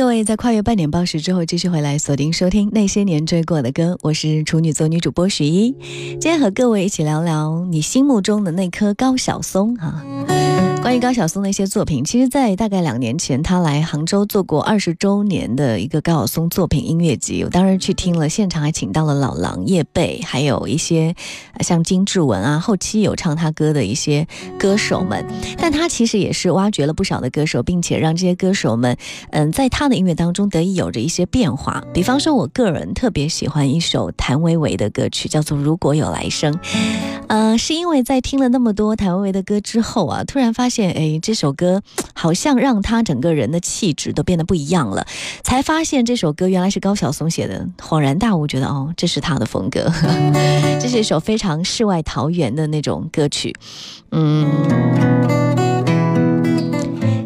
各位在跨越半点报时之后继续回来锁定收听那些年追过的歌，我是处女座女主播许一，今天和各位一起聊聊你心目中的那棵高晓松啊、关于高晓松的一些作品，其实，在大概两年前，他来杭州做过二十周年的一个高晓松作品音乐集，我当时去听了，现场还请到了老狼、叶蓓，还有一些像金志文啊，后期有唱他歌的一些歌手们。但他其实也是挖掘了不少的歌手，并且让这些歌手们，嗯，在他的音乐当中得以有着一些变化。比方说，我个人特别喜欢一首谭维维的歌曲，叫做《如果有来生》。呃，是因为在听了那么多谭维维的歌之后啊，突然发现，哎，这首歌好像让他整个人的气质都变得不一样了，才发现这首歌原来是高晓松写的，恍然大悟，觉得哦，这是他的风格。这是一首非常世外桃源的那种歌曲，嗯。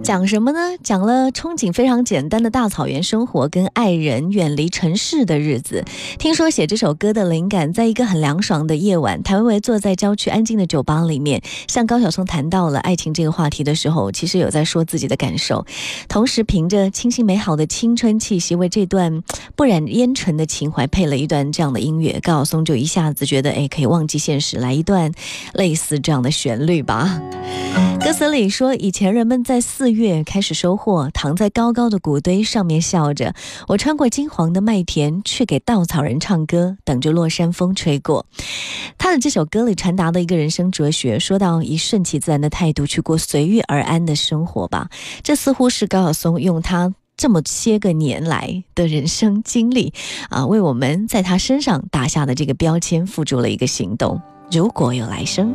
讲什么呢？讲了憧憬非常简单的大草原生活，跟爱人远离城市的日子。听说写这首歌的灵感，在一个很凉爽的夜晚，谭维维坐在郊区安静的酒吧里面，向高晓松谈到了爱情这个话题的时候，其实有在说自己的感受，同时凭着清新美好的青春气息，为这段不染烟尘的情怀配了一段这样的音乐。高晓松就一下子觉得，哎，可以忘记现实，来一段类似这样的旋律吧。歌词里说，以前人们在四月开始收获，躺在高高的谷堆上面笑着。我穿过金黄的麦田，去给稻草人唱歌，等着落山风吹过。他的这首歌里传达的一个人生哲学，说到以顺其自然的态度去过随遇而安的生活吧。这似乎是高晓松用他。这么些个年来的人生经历，啊，为我们在他身上打下的这个标签付诸了一个行动。如果有来生。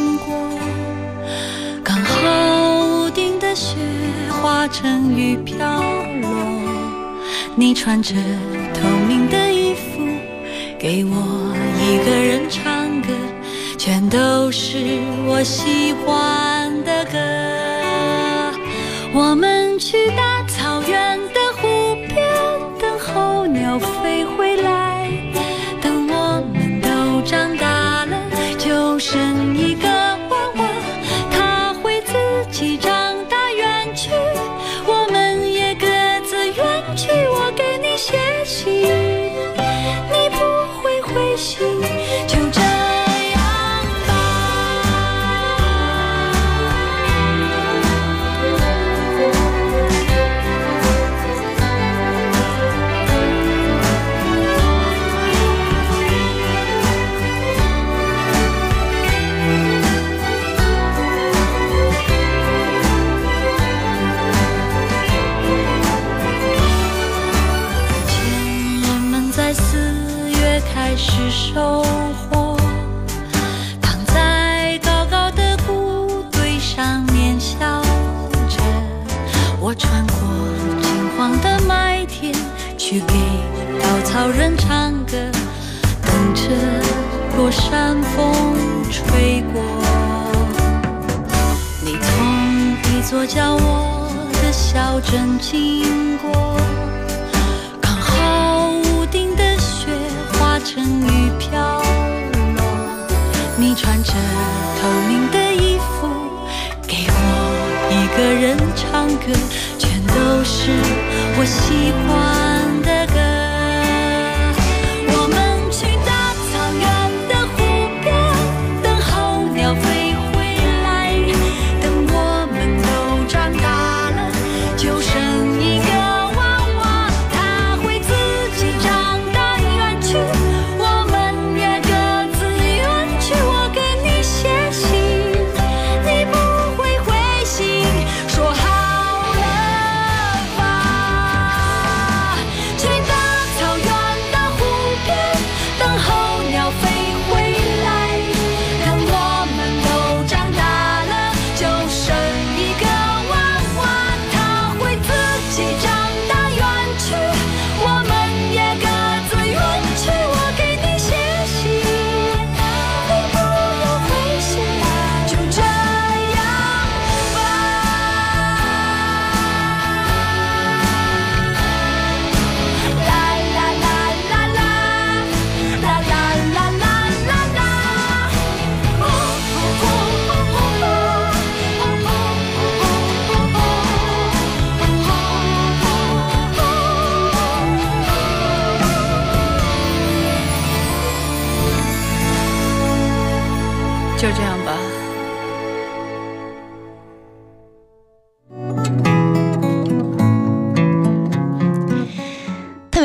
成雨飘落，你穿着透明的衣服，给我一个人唱歌，全都是我喜欢的歌。我们去大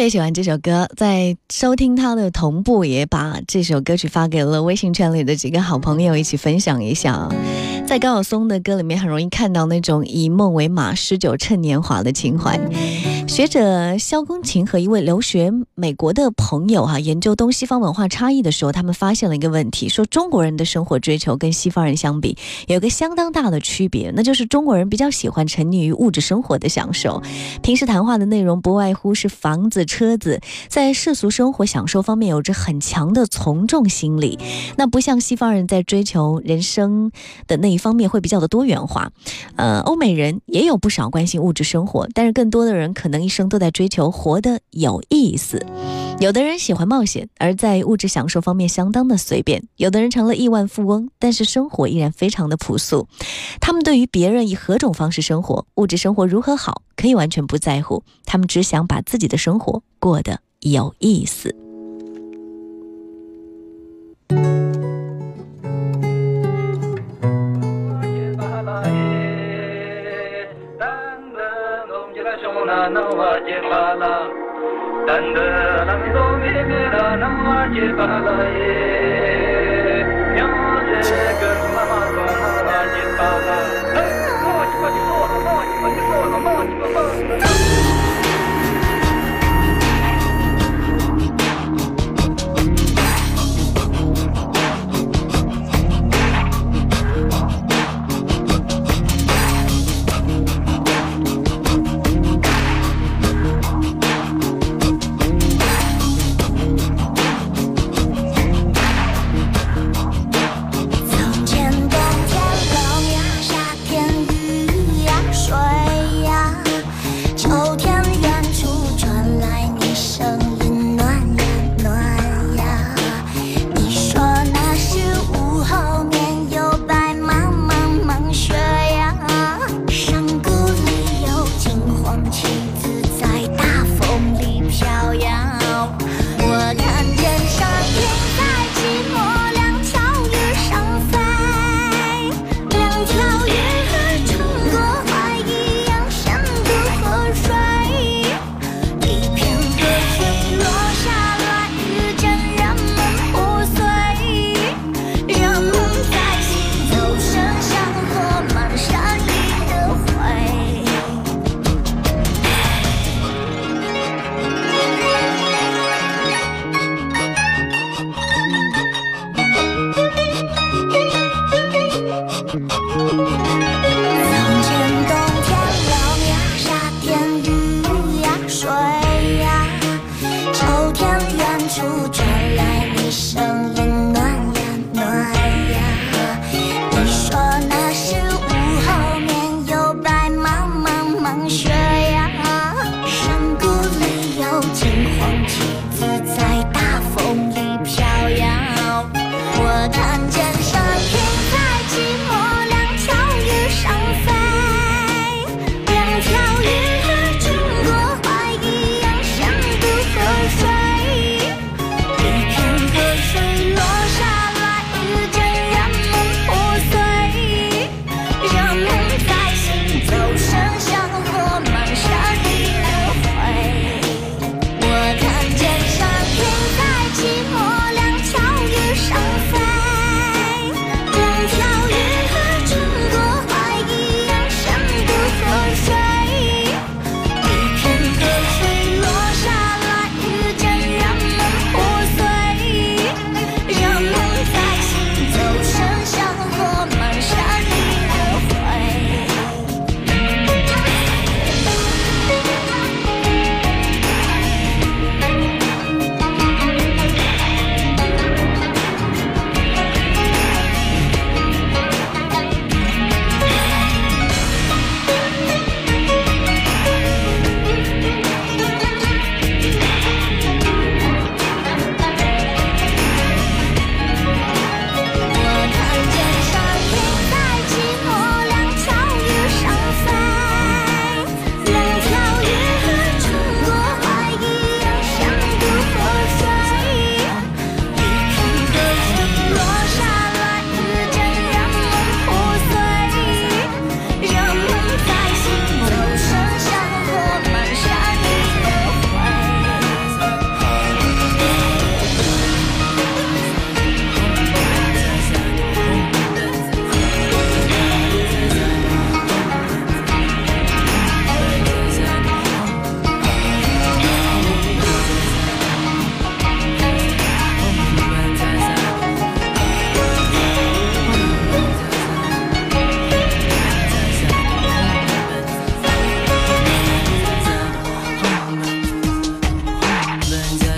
别喜欢这首歌，在收听它的同步，也把这首歌曲发给了微信圈里的几个好朋友，一起分享一下。在高晓松的歌里面，很容易看到那种以梦为马、诗酒趁年华的情怀。学者肖公琴和一位留学美国的朋友哈、研究东西方文化差异的时候，他们发现了一个问题，说中国人的生活追求跟西方人相比，有个相当大的区别，那就是中国人比较喜欢沉溺于物质生活的享受，平时谈话的内容不外乎是房子、车子，在世俗生活享受方面有着很强的从众心理。那不像西方人在追求人生的那一方面会比较的多元化。呃，欧美人也有不少关心物质生活，但是更多的人可能一生都在追求活得有意思。有的人喜欢冒险，而在物质享受方面相当的随便；有的人成了亿万富翁，但是生活依然非常的朴素。他们对于别人以何种方式生活、物质生活如何好，可以完全不在乎，他们只想把自己的生活过得有意思。na na wa je pa la. Dan de la mi do mi mi ra na wa je pa la ye. Yo je ge ma ma do na wa je pa la. Hey mo ji ma ji so na mo ji ma ji so na mo ji ma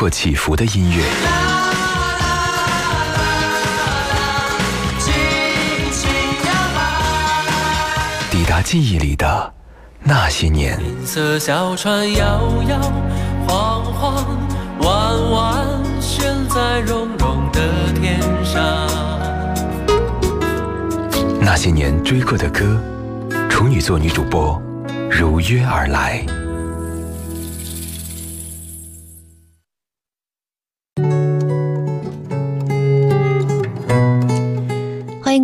过起伏的音乐。抵达记忆里的那些年。银色小船摇摇晃晃，弯弯悬在绒绒的天上。那些年追过的歌，处女座女主播如约而来。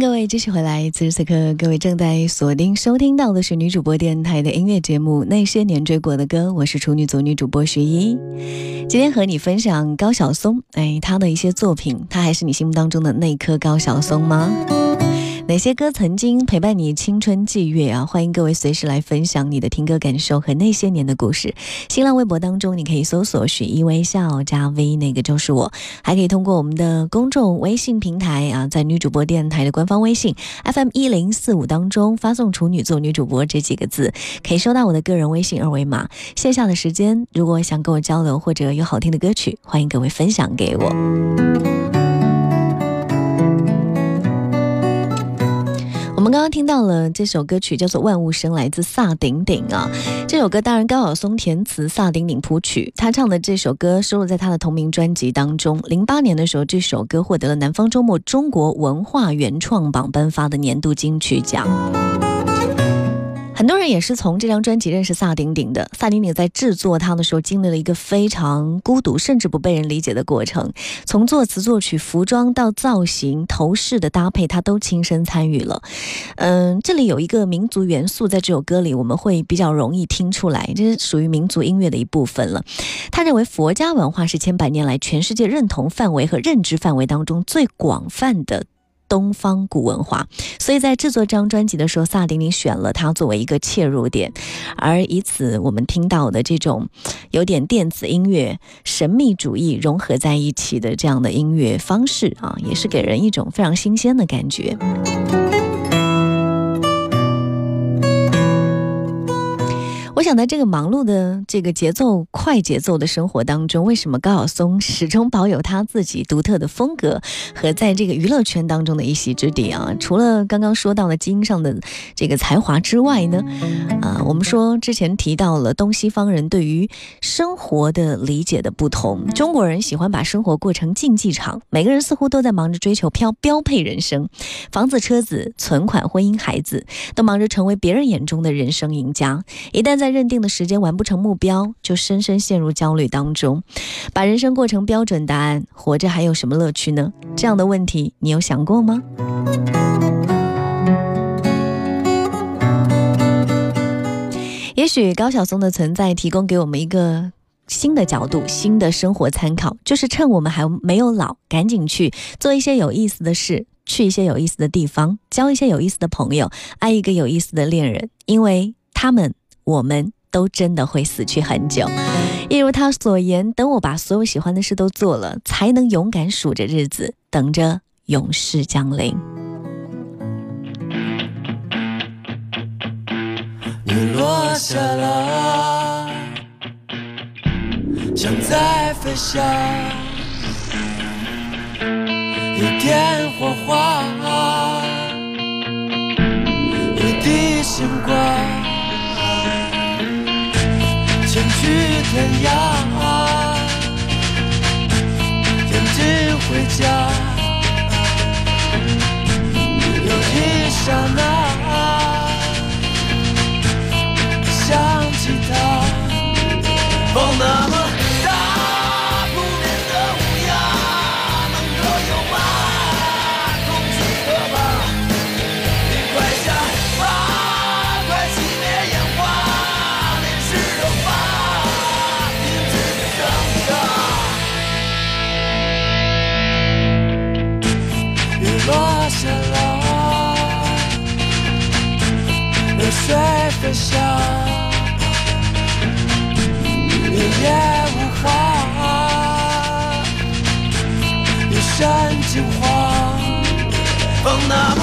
各位继续回来，此时此刻，各位正在锁定收听到的是女主播电台的音乐节目《那些年追过的歌》，我是处女座女主播徐一。今天和你分享高晓松，哎，他的一些作品，他还是你心目当中的那颗高晓松吗？哪些歌曾经陪伴你青春季月啊？欢迎各位随时来分享你的听歌感受和那些年的故事。新浪微博当中，你可以搜索“许一微笑”加 V，那个就是我。还可以通过我们的公众微信平台啊，在女主播电台的官方微信 FM 一零四五当中发送“处女座女主播”这几个字，可以收到我的个人微信二维码。线下的时间，如果想跟我交流或者有好听的歌曲，欢迎各位分享给我。我们刚刚听到了这首歌曲，叫做《万物生》，来自萨顶顶啊。这首歌当然高晓松填词，萨顶顶谱曲。他唱的这首歌收录在他的同名专辑当中。零八年的时候，这首歌获得了南方周末中国文化原创榜颁发的年度金曲奖。很多人也是从这张专辑认识萨顶顶的。萨顶顶在制作它的时候，经历了一个非常孤独，甚至不被人理解的过程。从作词、作曲、服装到造型、头饰的搭配，他都亲身参与了。嗯，这里有一个民族元素在这首歌里，我们会比较容易听出来，这是属于民族音乐的一部分了。他认为佛家文化是千百年来全世界认同范围和认知范围当中最广泛的。东方古文化，所以在制作这张专辑的时候，萨顶顶选了它作为一个切入点，而以此我们听到的这种有点电子音乐、神秘主义融合在一起的这样的音乐方式啊，也是给人一种非常新鲜的感觉。我想在这个忙碌的这个节奏快节奏的生活当中，为什么高晓松始终保有他自己独特的风格和在这个娱乐圈当中的一席之地啊？除了刚刚说到的基因上的这个才华之外呢，啊，我们说之前提到了东西方人对于生活的理解的不同，中国人喜欢把生活过成竞技场，每个人似乎都在忙着追求标标配人生，房子、车子、存款、婚姻、孩子，都忙着成为别人眼中的人生赢家。一旦在在认定的时间完不成目标，就深深陷入焦虑当中，把人生过成标准答案，活着还有什么乐趣呢？这样的问题，你有想过吗？也许高晓松的存在提供给我们一个新的角度、新的生活参考，就是趁我们还没有老，赶紧去做一些有意思的事，去一些有意思的地方，交一些有意思的朋友，爱一个有意思的恋人，因为他们。我们都真的会死去很久，一如他所言，等我把所有喜欢的事都做了，才能勇敢数着日子，等着永世降临。雨落下来，像在飞翔，一点火花，一滴星光。天涯，天际回家，有一刹那月下。你也无话一身襟花。风那么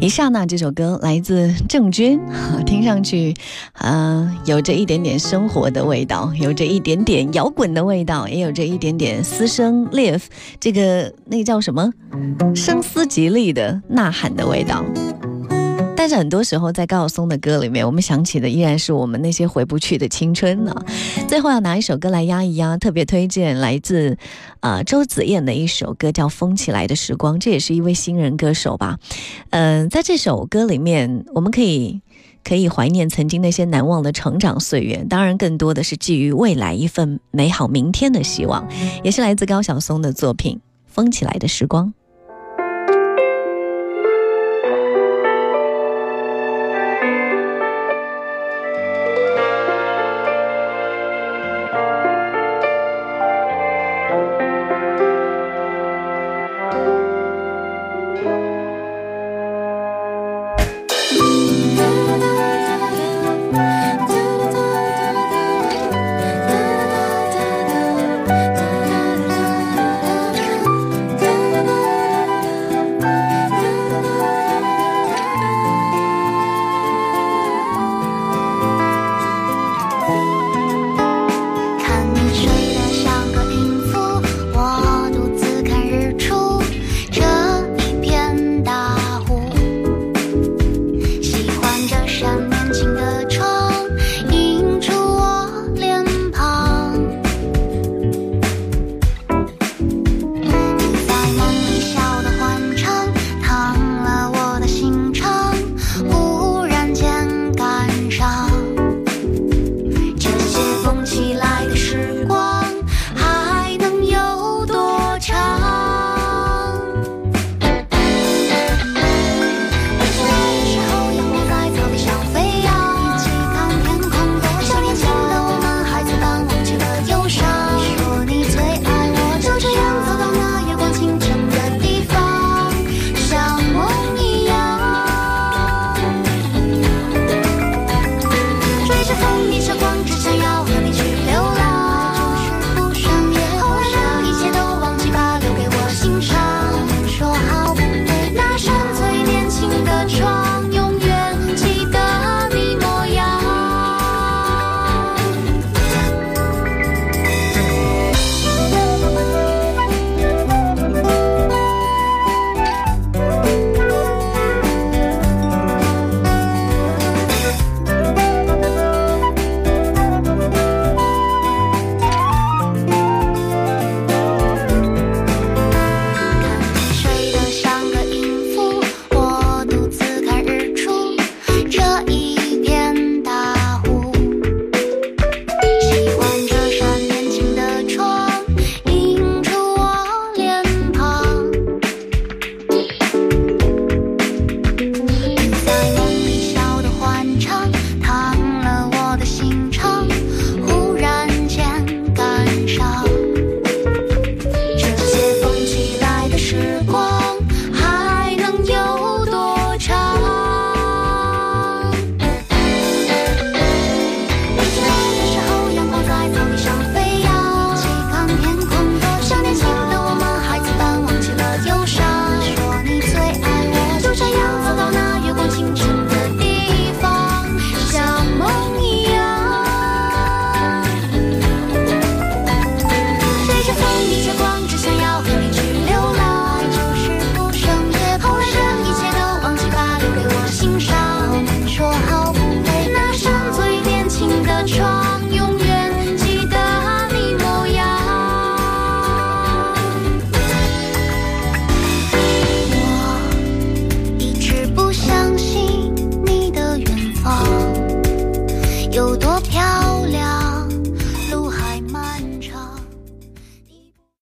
一刹那这首歌来自郑钧，听上去，呃，有着一点点生活的味道，有着一点点摇滚的味道，也有着一点点嘶声裂，这个那叫什么，声嘶极厉的呐喊的味道。但是很多时候，在高晓松的歌里面，我们想起的依然是我们那些回不去的青春呢、最后要拿一首歌来压一压，特别推荐来自啊、呃周子燕的一首歌，叫《疯起来的时光》，这也是一位新人歌手吧。嗯、在这首歌里面，我们可以可以怀念曾经那些难忘的成长岁月，当然更多的是寄予未来一份美好明天的希望，也是来自高晓松的作品《疯起来的时光》。